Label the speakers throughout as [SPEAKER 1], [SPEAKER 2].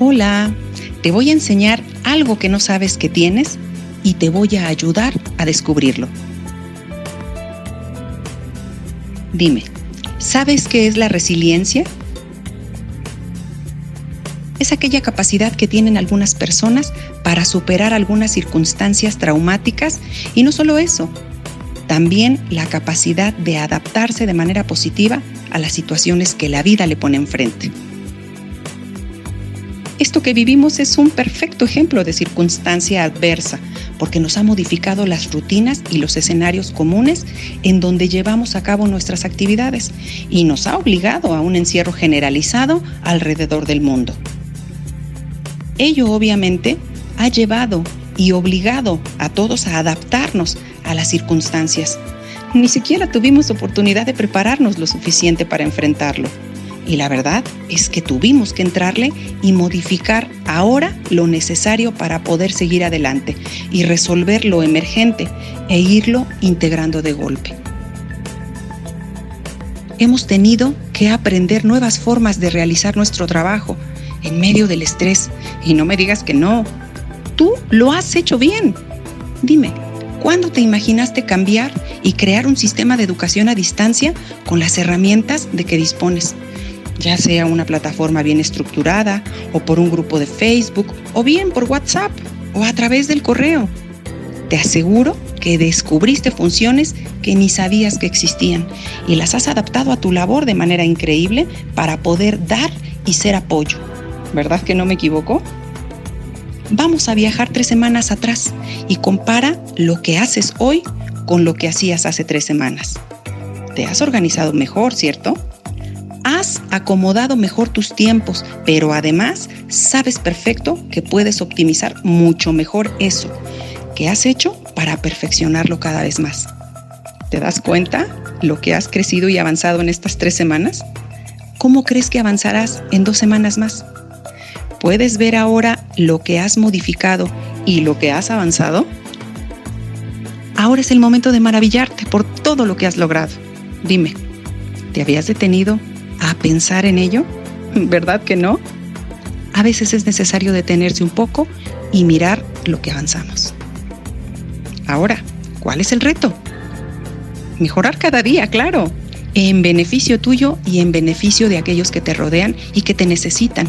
[SPEAKER 1] Hola, te voy a enseñar algo que no sabes que tienes y te voy a ayudar a descubrirlo. Dime, ¿sabes qué es la resiliencia? Es aquella capacidad que tienen algunas personas para superar algunas circunstancias traumáticas y no solo eso, también la capacidad de adaptarse de manera positiva a las situaciones que la vida le pone enfrente. Esto que vivimos es un perfecto ejemplo de circunstancia adversa, porque nos ha modificado las rutinas y los escenarios comunes en donde llevamos a cabo nuestras actividades y nos ha obligado a un encierro generalizado alrededor del mundo. Ello obviamente ha llevado y obligado a todos a adaptarnos a las circunstancias. Ni siquiera tuvimos oportunidad de prepararnos lo suficiente para enfrentarlo. Y la verdad es que tuvimos que entrarle y modificar ahora lo necesario para poder seguir adelante y resolver lo emergente e irlo integrando de golpe. Hemos tenido que aprender nuevas formas de realizar nuestro trabajo en medio del estrés. Y no me digas que no. Tú lo has hecho bien. Dime, ¿cuándo te imaginaste cambiar y crear un sistema de educación a distancia con las herramientas de que dispones? Ya sea una plataforma bien estructurada o por un grupo de Facebook o bien por WhatsApp o a través del correo. Te aseguro que descubriste funciones que ni sabías que existían y las has adaptado a tu labor de manera increíble para poder dar y ser apoyo. ¿Verdad que no me equivoco? Vamos a viajar tres semanas atrás y compara lo que haces hoy con lo que hacías hace tres semanas. Te has organizado mejor, ¿cierto? Has acomodado mejor tus tiempos, pero además sabes perfecto que puedes optimizar mucho mejor eso que has hecho para perfeccionarlo cada vez más. ¿Te das cuenta lo que has crecido y avanzado en estas tres semanas? ¿Cómo crees que avanzarás en dos semanas más? ¿Puedes ver ahora lo que has modificado y lo que has avanzado? Ahora es el momento de maravillarte por todo lo que has logrado. Dime, ¿te habías detenido a pensar en ello? ¿Verdad que no? A veces es necesario detenerse un poco y mirar lo que avanzamos. Ahora, ¿cuál es el reto? Mejorar cada día, claro, en beneficio tuyo y en beneficio de aquellos que te rodean y que te necesitan.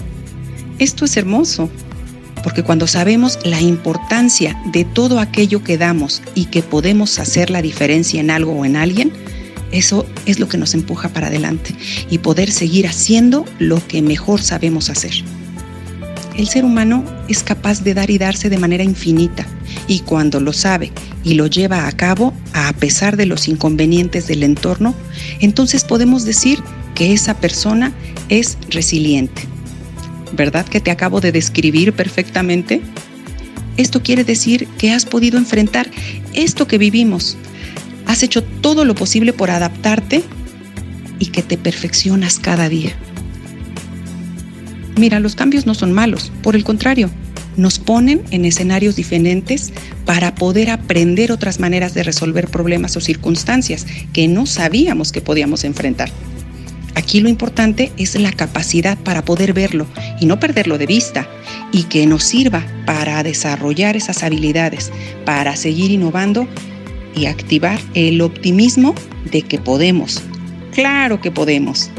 [SPEAKER 1] Esto es hermoso, porque cuando sabemos la importancia de todo aquello que damos y que podemos hacer la diferencia en algo o en alguien, eso es lo que nos empuja para adelante y poder seguir haciendo lo que mejor sabemos hacer. El ser humano es capaz de dar y darse de manera infinita y cuando lo sabe y lo lleva a cabo a pesar de los inconvenientes del entorno, entonces podemos decir que esa persona es resiliente. ¿Verdad que te acabo de describir perfectamente? Esto quiere decir que has podido enfrentar esto que vivimos, Has hecho todo lo posible por adaptarte y que te perfeccionas cada día. Mira, los cambios no son malos, por el contrario, nos ponen en escenarios diferentes para poder aprender otras maneras de resolver problemas o circunstancias que no sabíamos que podíamos enfrentar. Aquí lo importante es la capacidad para poder verlo y no perderlo de vista y que nos sirva para desarrollar esas habilidades, para seguir innovando y activar el optimismo de que podemos. Claro que podemos.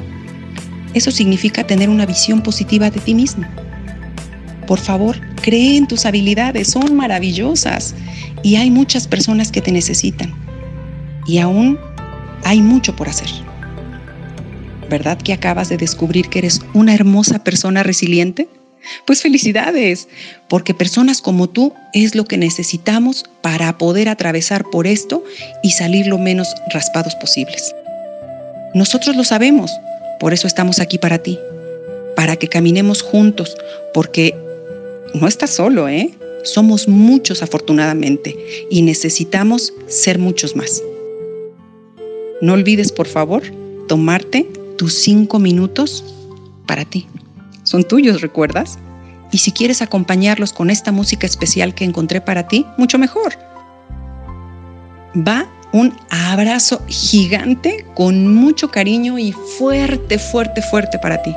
[SPEAKER 1] Eso significa tener una visión positiva de ti mismo. Por favor, cree en tus habilidades, son maravillosas y hay muchas personas que te necesitan. Y aún hay mucho por hacer. ¿Verdad que acabas de descubrir que eres una hermosa persona resiliente? Pues felicidades, porque personas como tú es lo que necesitamos para poder atravesar por esto y salir lo menos raspados posibles. Nosotros lo sabemos, por eso estamos aquí para ti, para que caminemos juntos, porque no estás solo, ¿eh? Somos muchos afortunadamente y necesitamos ser muchos más. No olvides, por favor, tomarte tus cinco minutos para ti son tuyos, ¿recuerdas? Y si quieres acompañarlos con esta música especial que encontré para ti, mucho mejor. Va un abrazo gigante con mucho cariño y fuerte, fuerte, fuerte para ti.